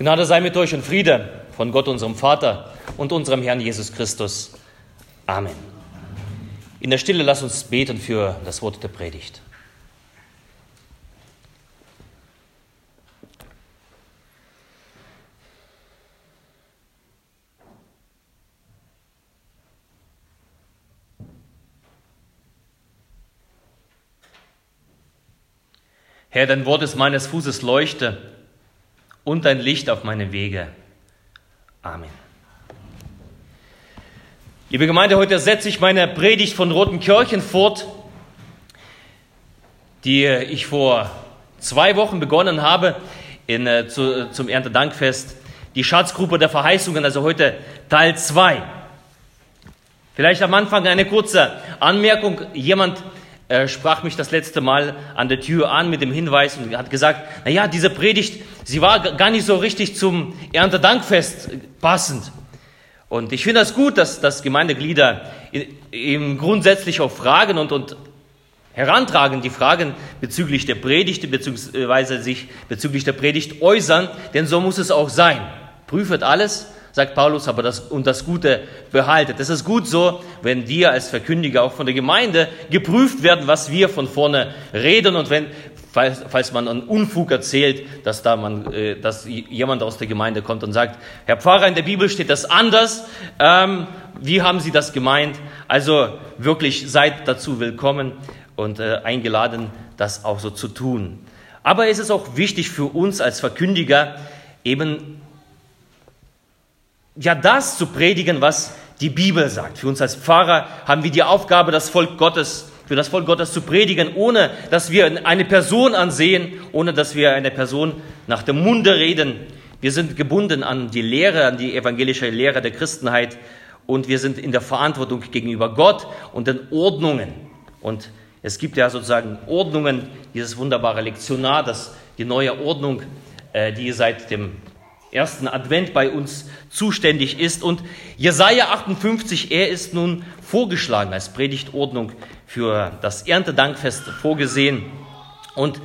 Gnade sei mit euch und Friede von Gott, unserem Vater und unserem Herrn Jesus Christus. Amen. In der Stille lass uns beten für das Wort der Predigt. Herr, dein Wort ist meines Fußes Leuchte und dein Licht auf meine Wege. Amen. Liebe Gemeinde, heute setze ich meine Predigt von Roten Kirchen fort, die ich vor zwei Wochen begonnen habe in, äh, zu, zum Erntedankfest. Die Schatzgruppe der Verheißungen, also heute Teil 2. Vielleicht am Anfang eine kurze Anmerkung. Jemand äh, sprach mich das letzte Mal an der Tür an mit dem Hinweis und hat gesagt, na ja, diese Predigt, sie war gar nicht so richtig zum Erntedankfest passend. Und ich finde das gut, dass, dass Gemeindeglieder eben grundsätzlich auch fragen und, und herantragen, die Fragen bezüglich der Predigt, beziehungsweise sich bezüglich der Predigt äußern, denn so muss es auch sein. Prüfet alles, sagt Paulus, aber das, und das Gute behaltet. Das ist gut so, wenn wir als Verkündiger auch von der Gemeinde geprüft werden, was wir von vorne reden und wenn, falls, falls man einen Unfug erzählt, dass da man, äh, dass jemand aus der Gemeinde kommt und sagt, Herr Pfarrer, in der Bibel steht das anders, ähm, wie haben Sie das gemeint? Also wirklich seid dazu willkommen und äh, eingeladen, das auch so zu tun. Aber es ist auch wichtig für uns als Verkündiger, eben ja das zu predigen, was die Bibel sagt. Für uns als Pfarrer haben wir die Aufgabe, das Volk Gottes, für das Volk Gottes zu predigen, ohne dass wir eine Person ansehen, ohne dass wir eine Person nach dem Munde reden. Wir sind gebunden an die Lehre, an die evangelische Lehre der Christenheit und wir sind in der Verantwortung gegenüber Gott und den Ordnungen. Und es gibt ja sozusagen Ordnungen, dieses wunderbare Lektionar, das die neue Ordnung, äh, die seit dem ersten Advent bei uns zuständig ist. Und Jesaja 58, er ist nun vorgeschlagen als Predigtordnung für das Erntedankfest vorgesehen. Und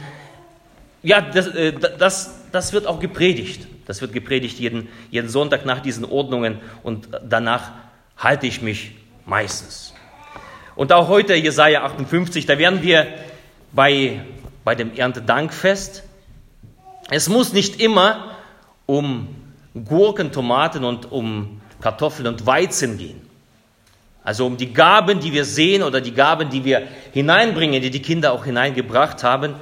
ja, das, äh, das, das wird auch gepredigt. Das wird gepredigt jeden, jeden Sonntag nach diesen Ordnungen und danach halte ich mich meistens. Und auch heute Jesaja 58, da werden wir bei, bei dem Erntedankfest. Es muss nicht immer um Gurken, Tomaten und um Kartoffeln und Weizen gehen. Also um die Gaben, die wir sehen oder die Gaben, die wir hineinbringen, die die Kinder auch hineingebracht haben.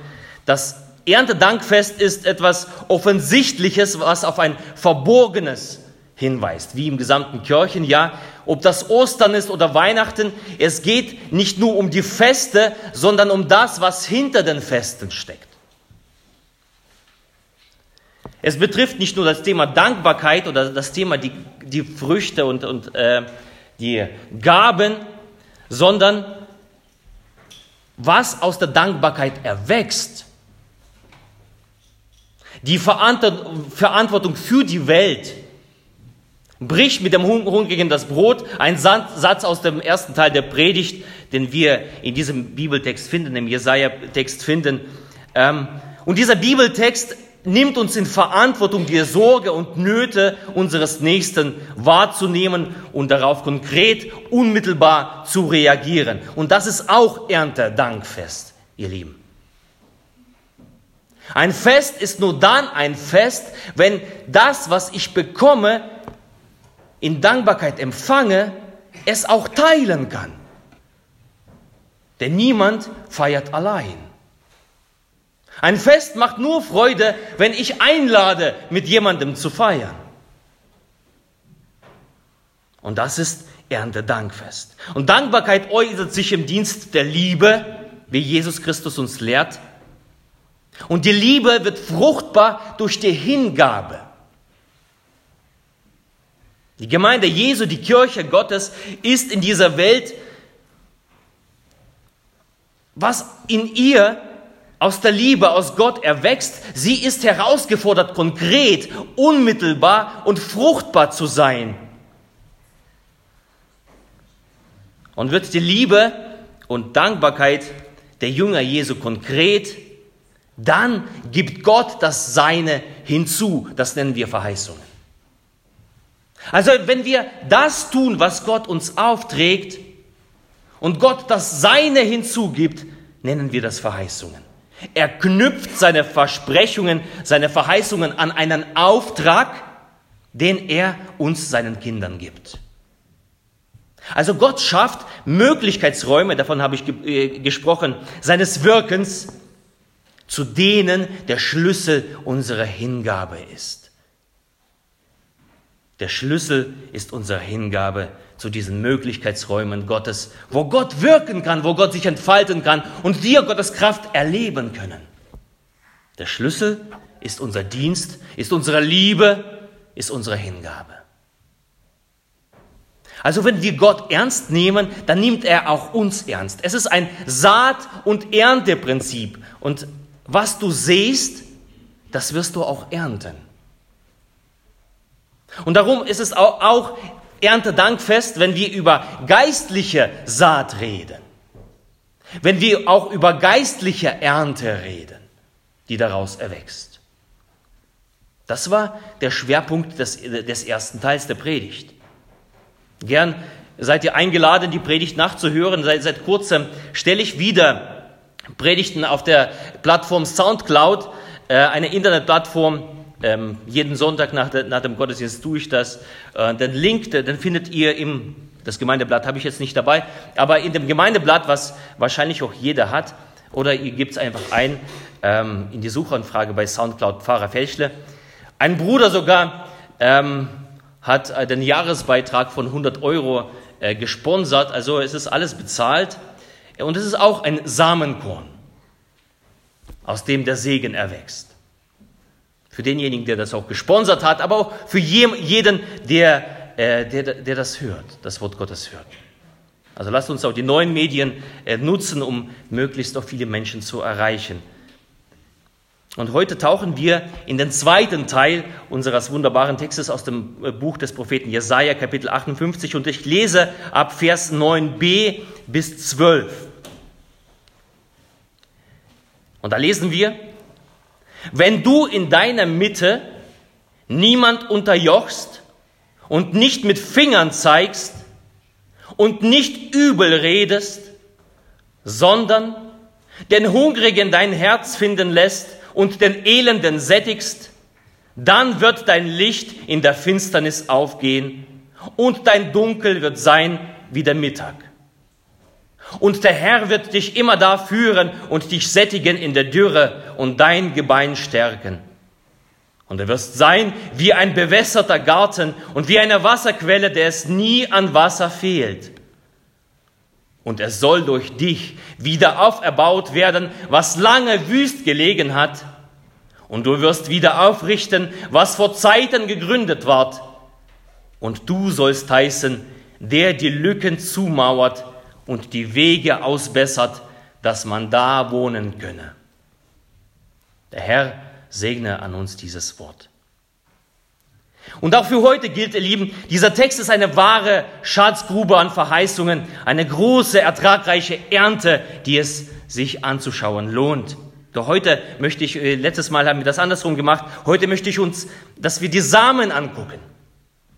Das Erntedankfest ist etwas Offensichtliches, was auf ein Verborgenes hinweist, wie im gesamten Kirchenjahr. Ob das Ostern ist oder Weihnachten, es geht nicht nur um die Feste, sondern um das, was hinter den Festen steckt. Es betrifft nicht nur das Thema Dankbarkeit oder das Thema die, die Früchte und, und äh, die Gaben, sondern was aus der Dankbarkeit erwächst. Die Verantwortung für die Welt bricht mit dem Hungrigen das Brot. Ein Satz aus dem ersten Teil der Predigt, den wir in diesem Bibeltext finden, im Jesaja-Text finden. Ähm, und dieser Bibeltext nimmt uns in Verantwortung, die Sorge und Nöte unseres Nächsten wahrzunehmen und darauf konkret, unmittelbar zu reagieren. Und das ist auch Erntedankfest, ihr Lieben. Ein Fest ist nur dann ein Fest, wenn das, was ich bekomme, in Dankbarkeit empfange, es auch teilen kann. Denn niemand feiert allein. Ein Fest macht nur Freude, wenn ich einlade, mit jemandem zu feiern. Und das ist Erntedankfest. Und Dankbarkeit äußert sich im Dienst der Liebe, wie Jesus Christus uns lehrt. Und die Liebe wird fruchtbar durch die Hingabe. Die Gemeinde Jesu, die Kirche Gottes, ist in dieser Welt, was in ihr aus der Liebe, aus Gott erwächst. Sie ist herausgefordert, konkret, unmittelbar und fruchtbar zu sein. Und wird die Liebe und Dankbarkeit der Jünger Jesu konkret, dann gibt Gott das Seine hinzu. Das nennen wir Verheißungen. Also wenn wir das tun, was Gott uns aufträgt und Gott das Seine hinzugibt, nennen wir das Verheißungen. Er knüpft seine Versprechungen, seine Verheißungen an einen Auftrag, den er uns seinen Kindern gibt. Also Gott schafft Möglichkeitsräume, davon habe ich ge äh, gesprochen, seines Wirkens, zu denen der Schlüssel unserer Hingabe ist. Der Schlüssel ist unsere Hingabe zu diesen Möglichkeitsräumen Gottes, wo Gott wirken kann, wo Gott sich entfalten kann und wir Gottes Kraft erleben können. Der Schlüssel ist unser Dienst, ist unsere Liebe, ist unsere Hingabe. Also wenn wir Gott ernst nehmen, dann nimmt er auch uns ernst. Es ist ein Saat- und Ernteprinzip. Und was du siehst, das wirst du auch ernten. Und darum ist es auch, Erntedankfest, wenn wir über geistliche Saat reden. Wenn wir auch über geistliche Ernte reden, die daraus erwächst. Das war der Schwerpunkt des, des ersten Teils der Predigt. Gern seid ihr eingeladen, die Predigt nachzuhören. Seit, seit kurzem stelle ich wieder Predigten auf der Plattform SoundCloud, äh, eine Internetplattform. Ähm, jeden Sonntag nach, nach, dem Gottesdienst tue ich das. Äh, den Link, den findet ihr im, das Gemeindeblatt habe ich jetzt nicht dabei, aber in dem Gemeindeblatt, was wahrscheinlich auch jeder hat, oder ihr gebt es einfach ein ähm, in die Suchanfrage bei SoundCloud Pfarrer Felchle. Ein Bruder sogar ähm, hat äh, den Jahresbeitrag von 100 Euro äh, gesponsert, also es ist alles bezahlt. Und es ist auch ein Samenkorn, aus dem der Segen erwächst. Für denjenigen, der das auch gesponsert hat, aber auch für jeden, der, äh, der, der das hört, das Wort Gottes hört. Also lasst uns auch die neuen Medien äh, nutzen, um möglichst auch viele Menschen zu erreichen. Und heute tauchen wir in den zweiten Teil unseres wunderbaren Textes aus dem äh, Buch des Propheten Jesaja, Kapitel 58, und ich lese ab Vers 9b bis 12. Und da lesen wir, wenn du in deiner Mitte niemand unterjochst und nicht mit Fingern zeigst und nicht übel redest, sondern den Hungrigen dein Herz finden lässt und den Elenden sättigst, dann wird dein Licht in der Finsternis aufgehen und dein Dunkel wird sein wie der Mittag. Und der Herr wird dich immer da führen und dich sättigen in der Dürre und dein Gebein stärken. Und du wirst sein wie ein bewässerter Garten und wie eine Wasserquelle, der es nie an Wasser fehlt. Und es soll durch dich wieder auferbaut werden, was lange wüst gelegen hat. Und du wirst wieder aufrichten, was vor Zeiten gegründet ward. Und du sollst heißen, der die Lücken zumauert und die Wege ausbessert, dass man da wohnen könne. Der Herr segne an uns dieses Wort. Und auch für heute gilt, ihr Lieben, dieser Text ist eine wahre Schatzgrube an Verheißungen, eine große, ertragreiche Ernte, die es sich anzuschauen lohnt. Doch heute möchte ich, äh, letztes Mal haben wir das andersrum gemacht, heute möchte ich uns, dass wir die Samen angucken.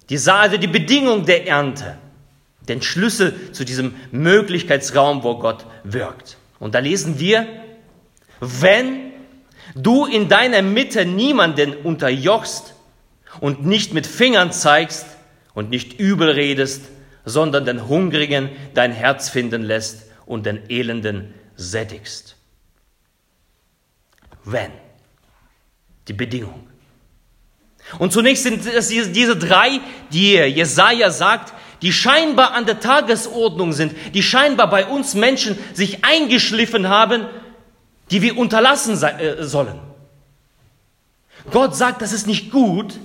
Die also die Bedingung der Ernte. Den Schlüssel zu diesem Möglichkeitsraum, wo Gott wirkt. Und da lesen wir, wenn du in deiner Mitte niemanden unterjochst, und nicht mit Fingern zeigst und nicht übel redest, sondern den Hungrigen dein Herz finden lässt und den Elenden sättigst. Wenn. Die Bedingung. Und zunächst sind es diese drei, die Jesaja sagt, die scheinbar an der Tagesordnung sind, die scheinbar bei uns Menschen sich eingeschliffen haben, die wir unterlassen äh, sollen. Gott sagt, das ist nicht gut,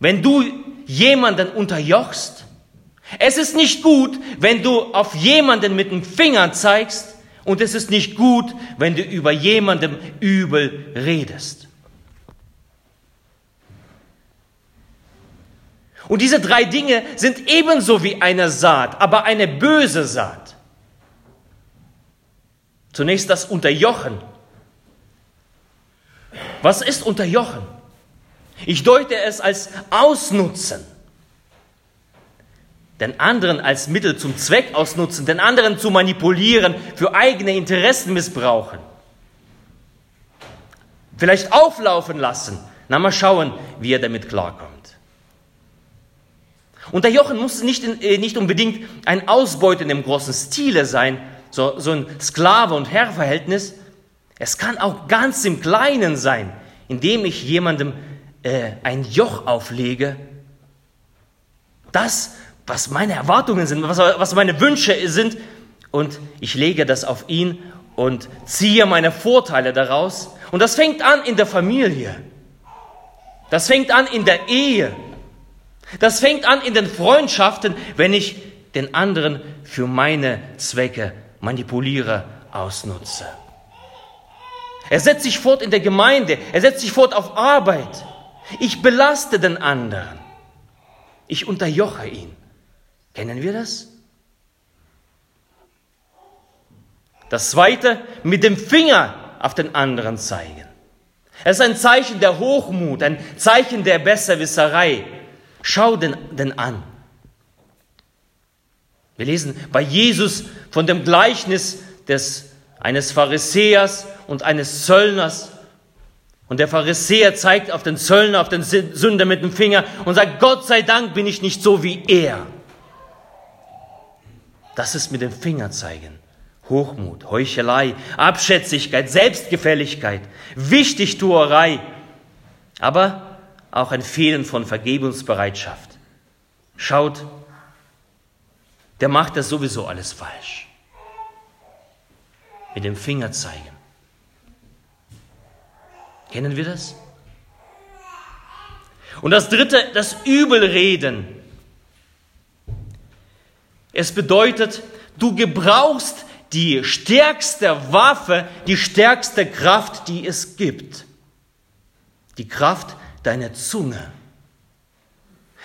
wenn du jemanden unterjochst. Es ist nicht gut, wenn du auf jemanden mit dem Finger zeigst und es ist nicht gut, wenn du über jemandem übel redest. Und diese drei Dinge sind ebenso wie eine Saat, aber eine böse Saat. Zunächst das Unterjochen. Was ist unterjochen? Ich deute es als Ausnutzen. Den anderen als Mittel zum Zweck ausnutzen, den anderen zu manipulieren, für eigene Interessen missbrauchen. Vielleicht auflaufen lassen. Na, mal schauen, wie er damit klarkommt. Unterjochen muss nicht, in, äh, nicht unbedingt ein Ausbeuten im großen Stile sein, so, so ein Sklave- und Herrverhältnis. Es kann auch ganz im Kleinen sein, indem ich jemandem äh, ein Joch auflege. Das, was meine Erwartungen sind, was, was meine Wünsche sind, und ich lege das auf ihn und ziehe meine Vorteile daraus. Und das fängt an in der Familie. Das fängt an in der Ehe. Das fängt an in den Freundschaften, wenn ich den anderen für meine Zwecke manipuliere, ausnutze. Er setzt sich fort in der Gemeinde, er setzt sich fort auf Arbeit. Ich belaste den anderen. Ich unterjoche ihn. Kennen wir das? Das zweite, mit dem Finger auf den anderen zeigen. Es ist ein Zeichen der Hochmut, ein Zeichen der Besserwisserei. Schau den, den an. Wir lesen bei Jesus von dem Gleichnis des, eines Pharisäers und eines Zöllners. Und der Pharisäer zeigt auf den Zöllner, auf den Sünder mit dem Finger und sagt, Gott sei Dank bin ich nicht so wie er. Das ist mit dem Finger zeigen. Hochmut, Heuchelei, Abschätzigkeit, Selbstgefälligkeit, Wichtigtuerei. Aber auch ein Fehlen von Vergebungsbereitschaft. Schaut, der macht das sowieso alles falsch. Mit dem Finger zeigen. Kennen wir das? Und das dritte, das Übelreden. Es bedeutet, du gebrauchst die stärkste Waffe, die stärkste Kraft, die es gibt. Die Kraft deine Zunge.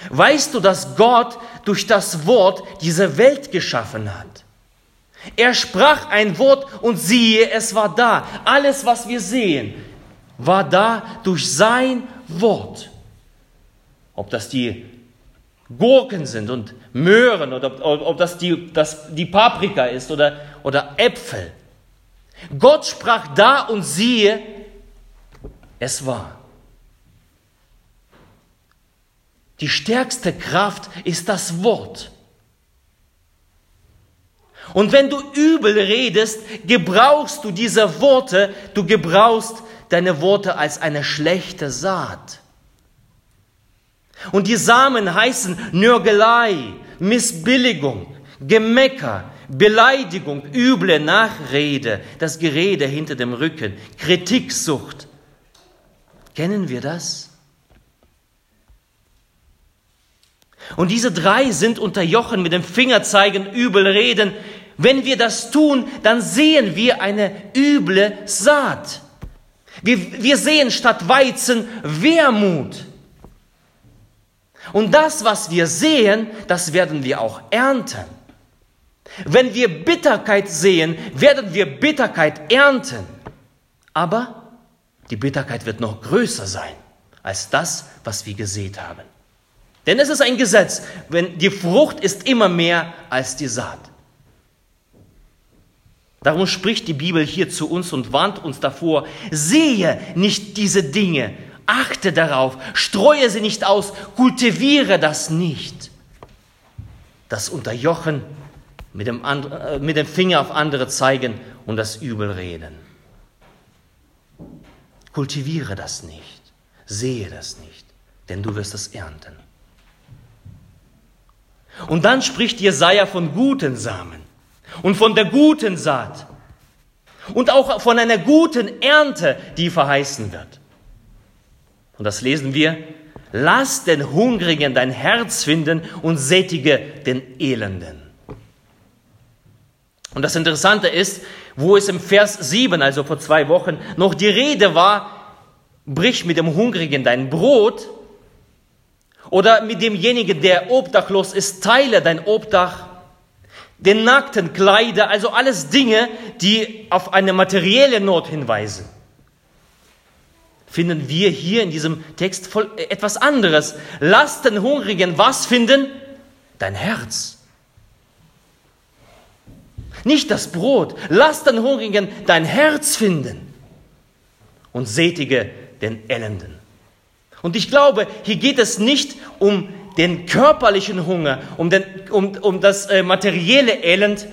Weißt du, dass Gott durch das Wort diese Welt geschaffen hat? Er sprach ein Wort und siehe, es war da. Alles, was wir sehen, war da durch sein Wort. Ob das die Gurken sind und Möhren oder ob, ob das, die, das die Paprika ist oder, oder Äpfel. Gott sprach da und siehe, es war. Die stärkste Kraft ist das Wort. Und wenn du übel redest, gebrauchst du diese Worte, du gebrauchst deine Worte als eine schlechte Saat. Und die Samen heißen Nörgelei, Missbilligung, Gemecker, Beleidigung, üble Nachrede, das Gerede hinter dem Rücken, Kritiksucht. Kennen wir das? Und diese drei sind unterjochen mit dem Fingerzeigen, übel reden. Wenn wir das tun, dann sehen wir eine üble Saat. Wir, wir sehen statt Weizen Wermut. Und das, was wir sehen, das werden wir auch ernten. Wenn wir Bitterkeit sehen, werden wir Bitterkeit ernten. Aber die Bitterkeit wird noch größer sein als das, was wir gesät haben. Denn es ist ein Gesetz, wenn die Frucht ist immer mehr als die Saat. Darum spricht die Bibel hier zu uns und warnt uns davor, sehe nicht diese Dinge, achte darauf, streue sie nicht aus, kultiviere das nicht. Das Unterjochen, mit dem, äh, mit dem Finger auf andere zeigen und das Übel reden. Kultiviere das nicht, sehe das nicht, denn du wirst es ernten. Und dann spricht Jesaja von guten Samen und von der guten Saat und auch von einer guten Ernte, die verheißen wird. Und das lesen wir, lass den Hungrigen dein Herz finden und sättige den Elenden. Und das Interessante ist, wo es im Vers 7, also vor zwei Wochen, noch die Rede war, brich mit dem Hungrigen dein Brot, oder mit demjenigen, der obdachlos ist, teile dein Obdach, den nackten Kleider, also alles Dinge, die auf eine materielle Not hinweisen. finden wir hier in diesem Text voll, äh, etwas anderes. Lass den Hungrigen was finden? Dein Herz. Nicht das Brot. Lass den Hungrigen dein Herz finden und sätige den Elenden. Und ich glaube, hier geht es nicht um den körperlichen Hunger, um, den, um, um das äh, materielle Elend,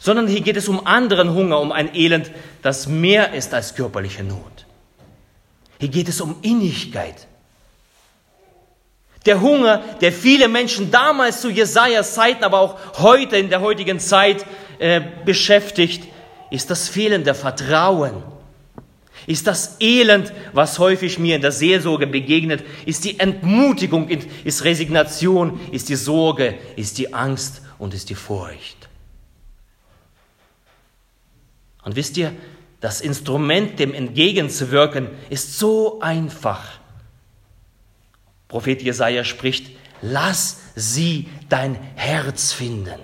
sondern hier geht es um anderen Hunger, um ein Elend, das mehr ist als körperliche Not. Hier geht es um Innigkeit. Der Hunger, der viele Menschen damals zu Jesajas Zeiten, aber auch heute in der heutigen Zeit äh, beschäftigt, ist das fehlende Vertrauen. Ist das Elend, was häufig mir in der Seelsorge begegnet, ist die Entmutigung, ist Resignation, ist die Sorge, ist die Angst und ist die Furcht. Und wisst ihr, das Instrument, dem entgegenzuwirken, ist so einfach. Prophet Jesaja spricht: Lass sie dein Herz finden.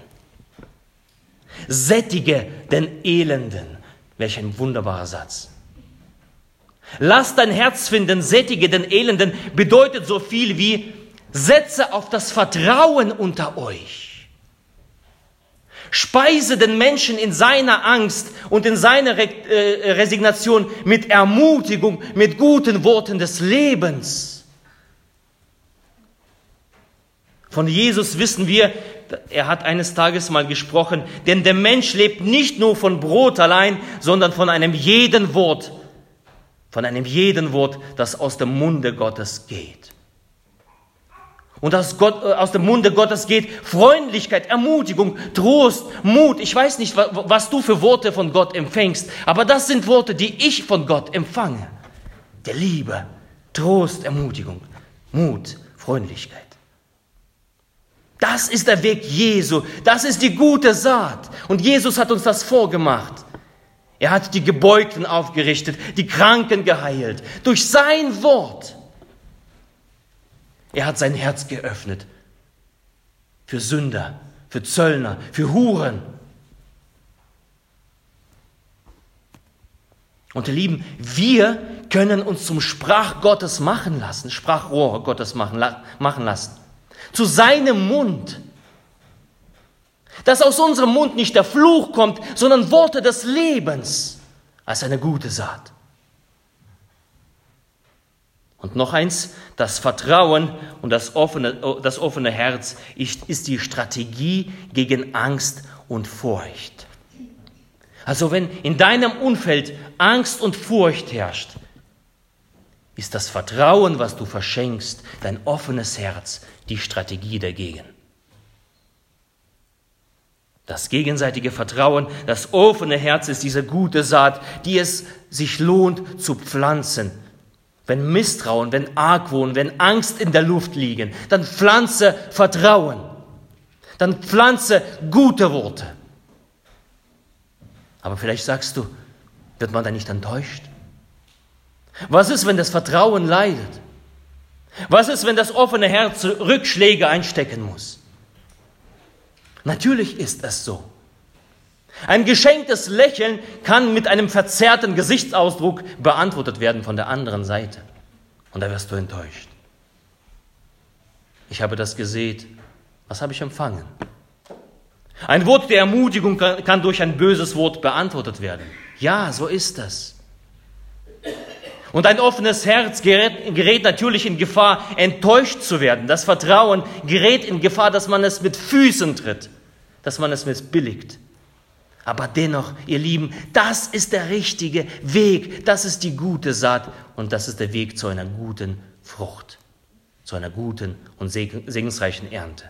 Sättige den Elenden. Welch ein wunderbarer Satz. Lass dein Herz finden, sättige den Elenden, bedeutet so viel wie setze auf das Vertrauen unter euch. Speise den Menschen in seiner Angst und in seiner Re äh, Resignation mit Ermutigung, mit guten Worten des Lebens. Von Jesus wissen wir, er hat eines Tages mal gesprochen, denn der Mensch lebt nicht nur von Brot allein, sondern von einem jeden Wort, von einem jeden Wort, das aus dem Munde Gottes geht und aus, Gott, äh, aus dem Munde Gottes geht Freundlichkeit, Ermutigung, Trost, Mut. Ich weiß nicht, was du für Worte von Gott empfängst, aber das sind Worte, die ich von Gott empfange. Der Liebe, Trost, Ermutigung, Mut, Freundlichkeit. Das ist der Weg Jesu. Das ist die gute Saat. Und Jesus hat uns das vorgemacht. Er hat die Gebeugten aufgerichtet, die Kranken geheilt. Durch sein Wort. Er hat sein Herz geöffnet für Sünder, für Zöllner, für Huren. Und ihr Lieben, wir können uns zum Sprach Gottes machen lassen, Sprachrohr Gottes machen, machen lassen. Zu seinem Mund. Dass aus unserem Mund nicht der Fluch kommt, sondern Worte des Lebens als eine gute Saat. Und noch eins, das Vertrauen und das offene, das offene Herz ist, die Strategie gegen Angst und Furcht. Also wenn in deinem Umfeld Angst und Furcht herrscht, ist das Vertrauen, was du verschenkst, dein offenes Herz, die Strategie dagegen. Das gegenseitige Vertrauen, das offene Herz ist diese gute Saat, die es sich lohnt zu pflanzen wenn Misstrauen, wenn Argwohn, wenn Angst in der Luft liegen, dann pflanze Vertrauen. Dann pflanze gute Worte. Aber vielleicht sagst du, wird man da nicht enttäuscht? Was ist, wenn das Vertrauen leidet? Was ist, wenn das offene Herz Rückschläge einstecken muss? Natürlich ist es so. Ein geschenktes Lächeln kann mit einem verzerrten Gesichtsausdruck beantwortet werden von der anderen Seite. Und da wirst du enttäuscht. Ich habe das gesät. Was habe ich empfangen? Ein Wort der Ermutigung kann, kann durch ein böses Wort beantwortet werden. Ja, so ist das. Und ein offenes Herz gerät, gerät, natürlich in Gefahr, enttäuscht zu werden. Das Vertrauen gerät in Gefahr, dass man es mit Füßen tritt, dass man es missbilligt. Aber dennoch, ihr Lieben, das ist der richtige Weg, das ist die gute Saat und das ist der Weg zu einer guten Frucht, zu einer guten und segensreichen Ernte.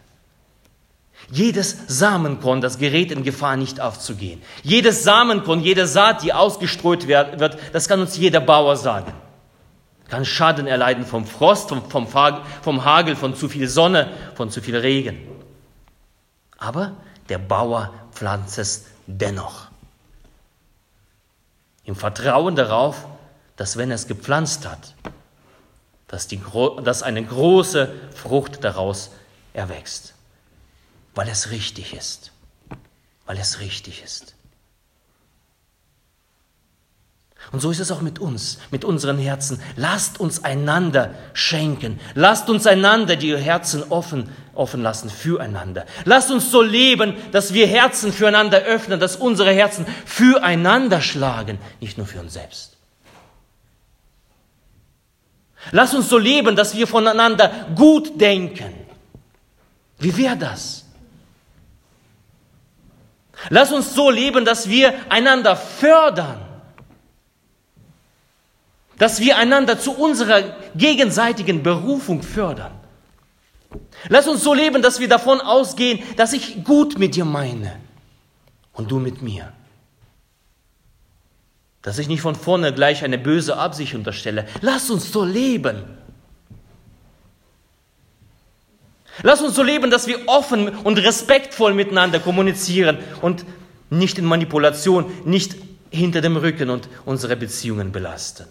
Jedes Samenkorn, das gerät in Gefahr, nicht aufzugehen. Jedes Samenkorn, jede Saat, die ausgestreut wird, das kann uns jeder Bauer sagen. Kann Schaden erleiden vom Frost, vom, vom, Hagel, von zu viel Sonne, von zu viel Regen. Aber der Bauer pflanzt es dennoch. Im Vertrauen darauf, dass wenn er es gepflanzt hat, dass, die, dass eine große Frucht daraus erwächst, weil es richtig ist, weil es richtig ist. Und so ist es auch mit uns, mit unseren Herzen. Lasst uns einander schenken. Lasst uns einander die Herzen offen, offen lassen füreinander. Lasst uns so leben, dass wir Herzen füreinander öffnen, dass unsere Herzen füreinander schlagen, nicht nur für uns selbst. Lasst uns so leben, dass wir voneinander gut denken. Wie wäre das? Lasst uns so leben, dass wir einander fördern dass wir einander zu unserer gegenseitigen Berufung fördern. Lass uns so leben, dass wir davon ausgehen, dass ich gut mit dir meine und du mit mir. Dass ich nicht von vorne gleich eine böse Absicht unterstelle. Lass uns so leben. Lass uns so leben, dass wir offen und respektvoll miteinander kommunizieren und nicht in Manipulation, nicht hinter dem Rücken und unsere Beziehungen belasten.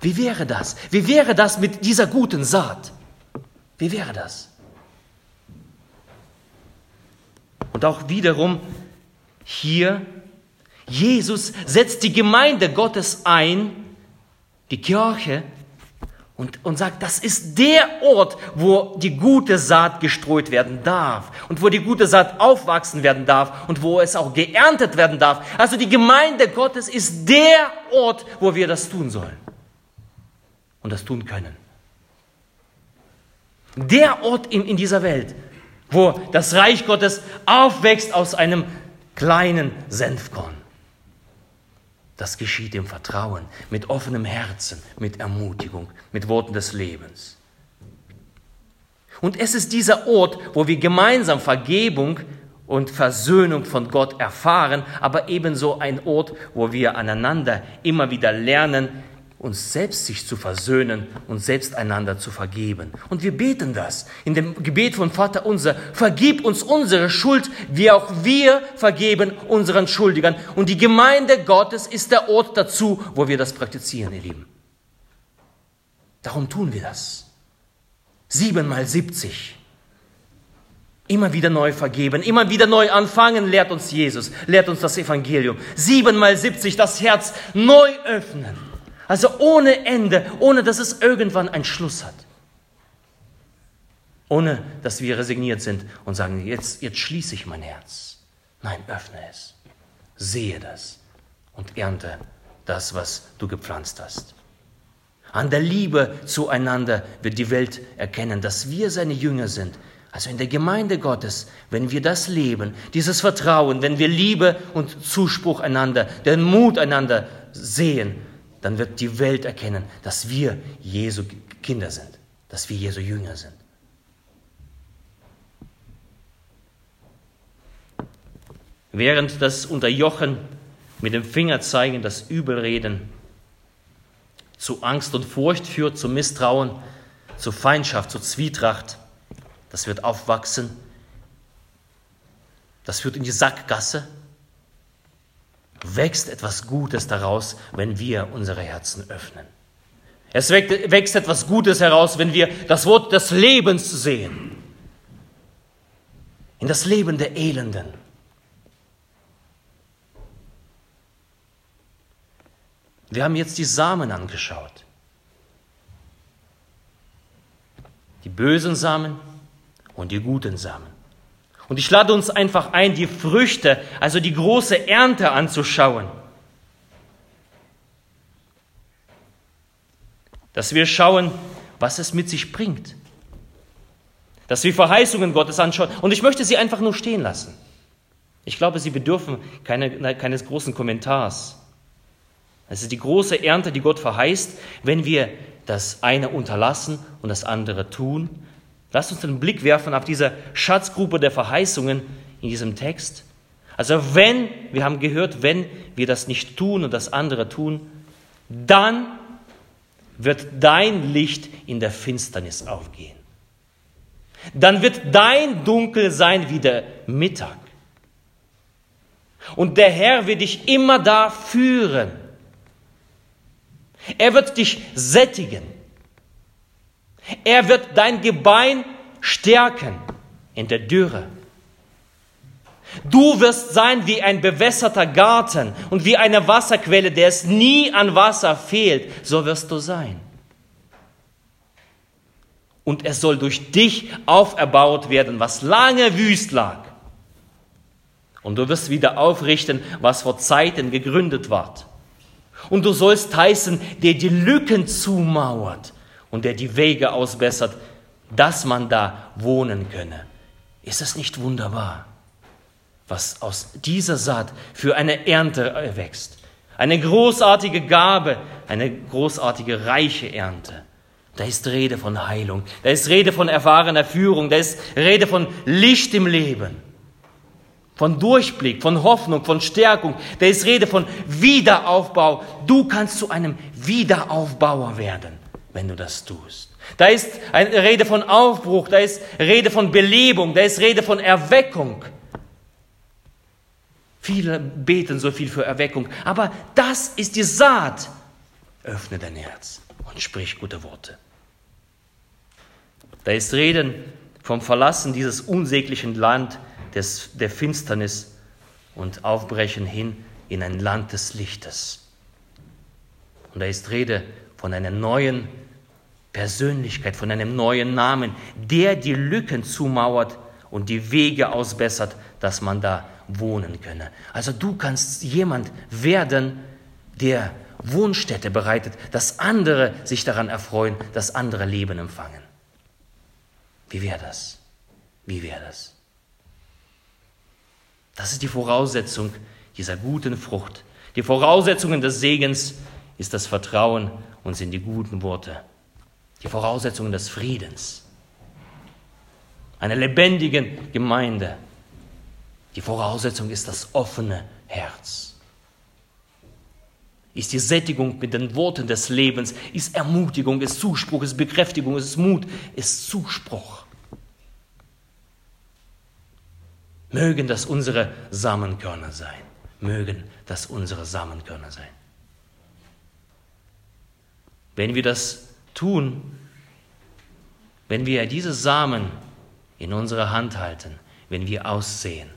Wie wäre das? Wie wäre das mit dieser guten Saat? Wie wäre das? Und auch wiederum hier, Jesus setzt die Gemeinde Gottes ein, die Kirche, und, und sagt, das ist der Ort, wo die gute Saat gestreut werden darf und wo die gute Saat aufwachsen werden darf und wo es auch geerntet werden darf. Also die Gemeinde Gottes ist der Ort, wo wir das tun sollen und das tun können. Der Ort in, in dieser Welt, wo das Reich Gottes aufwächst aus einem kleinen Senfkorn. Das geschieht im Vertrauen, mit offenem Herzen, mit Ermutigung, mit Worten des Lebens. Und es ist dieser Ort, wo wir gemeinsam Vergebung und Versöhnung von Gott erfahren, aber ebenso ein Ort, wo wir aneinander immer wieder lernen, uns selbst sich zu versöhnen und selbst einander zu vergeben. Und wir beten das in dem Gebet von Vater unser. Vergib uns unsere Schuld, wie auch wir vergeben unseren Schuldigern. Und die Gemeinde Gottes ist der Ort dazu, wo wir das praktizieren, ihr Lieben. Darum tun wir das. Siebenmal siebzig. Immer wieder neu vergeben, immer wieder neu anfangen, lehrt uns Jesus, lehrt uns das Evangelium. Siebenmal siebzig das Herz neu öffnen also ohne Ende, ohne dass es irgendwann einen Schluss hat. Ohne dass wir resigniert sind und sagen, jetzt, jetzt schließe ich mein Herz. Nein, öffne es. Sehe das und ernte das, was du gepflanzt hast. An der Liebe zueinander wird die Welt erkennen, dass wir seine Jünger sind. Also in der Gemeinde Gottes, wenn wir das leben, dieses Vertrauen, wenn wir Liebe und Zuspruch einander, den Mut einander sehen, dann wird die Welt erkennen, dass wir Jesu Kinder sind, dass wir Jesu Jünger sind. Während das Unterjochen mit dem Finger zeigen, das Übelreden zu Angst und Furcht führt, zu Misstrauen, zu Feindschaft, zu Zwietracht, das wird aufwachsen, das führt in die Sackgasse, wächst etwas Gutes daraus, wenn wir unsere Herzen öffnen. Es wächst etwas Gutes heraus, wenn wir das Wort des Lebens sehen. In das Leben der Elenden. Wir haben jetzt die Samen angeschaut. Die bösen Samen und die guten Samen. Und ich lade uns einfach ein, die Früchte, also die große Ernte anzuschauen. Dass wir schauen, was es mit sich bringt. Dass wir Verheißungen Gottes anschauen. Und ich möchte sie einfach nur stehen lassen. Ich glaube, sie bedürfen keine, keines großen Kommentars. Es ist die große Ernte, die Gott verheißt, wenn wir das eine unterlassen und das andere tun, Lasst uns einen Blick werfen auf diese Schatzgruppe der Verheißungen in diesem Text. Also wenn, wir haben gehört, wenn wir das nicht tun und das andere tun, dann wird dein Licht in der Finsternis aufgehen. Dann wird dein Dunkel sein wie der Mittag. Und der Herr wird dich immer da führen. Er wird dich sättigen. Er wird dein Gebein stärken in der Dürre. Du wirst sein wie ein bewässerter Garten und wie eine Wasserquelle, der es nie an Wasser fehlt, so wirst du sein. Und es soll durch dich auferbaut werden, was lange wüst lag. Und du wirst wieder aufrichten, was vor Zeiten gegründet ward. Und du sollst heißen, der die Lücken zumauert und der die Wege ausbessert, dass man da wohnen könne. Ist es nicht wunderbar, was aus dieser Saat für eine Ernte erwächst? Eine großartige Gabe, eine großartige reiche Ernte. Da ist Rede von Heilung, da ist Rede von erfahrener Führung, da ist Rede von Licht im Leben, von Durchblick, von Hoffnung, von Stärkung, da ist Rede von Wiederaufbau. Du kannst zu einem Wiederaufbauer werden, wenn du das tust. Da ist eine Rede von Aufbruch, da ist Rede von Belebung, da ist Rede von Erweckung. Viele beten so viel für Erweckung, aber das ist die Saat. Öffne dein Herz und sprich gute Worte. Da ist Reden vom Verlassen dieses unsäglichen Land des, der Finsternis und Aufbrechen hin in ein Land des Lichtes. Und da ist Rede von einer neuen Persönlichkeit, von einem neuen Namen, der die Lücken zumauert und die Wege ausbessert, dass man da wohnen könne. Also du kannst jemand werden, der Wohnstätte bereitet, dass andere sich daran erfreuen, dass andere Leben empfangen. Wie wäre das? Wie wäre das? Das ist die Voraussetzung dieser guten Frucht. Die Voraussetzungen des Segens ist das Vertrauen und sind die guten Worte die Voraussetzungen des Friedens, einer lebendigen Gemeinde. Die Voraussetzung ist das offene Herz. Ist die Sättigung mit den Worten des Lebens, ist Ermutigung, ist Zuspruch, ist Bekräftigung, ist Mut, ist Zuspruch. Mögen das unsere Samenkörner sein. Mögen das unsere Samenkörner sein. Wenn wir das tun, wenn wir diese Samen in unserer Hand halten, wenn wir aussehen,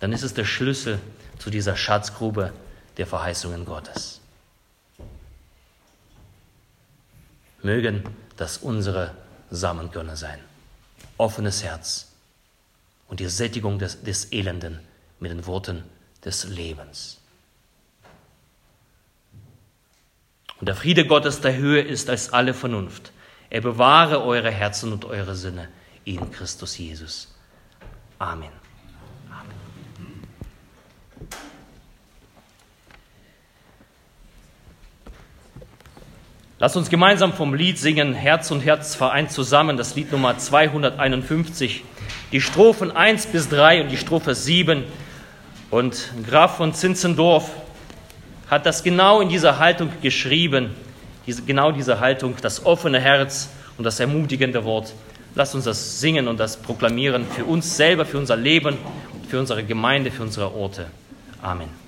dann ist es der Schlüssel zu dieser Schatzgrube der Verheißungen Gottes. Mögen das unsere Samenkörner sein. Offenes Herz und die Sättigung des, des Elenden mit den Worten des Lebens. Und der Friede Gottes, der höher ist als alle Vernunft, er bewahre eure Herzen und eure Sinne in Christus Jesus. Amen. Amen. Lasst uns gemeinsam vom Lied singen, Herz und Herz vereint zusammen, das Lied Nummer 251, die Strophen 1 bis 3 und die Strophe 7. Und Graf von Zinzendorf hat das genau in dieser Haltung geschrieben, diese, genau diese Haltung, das offene Herz und das ermutigende Wort. Lasst uns das singen und das proklamieren für uns selber, für unser Leben, für unsere Gemeinde, für unsere Orte. Amen.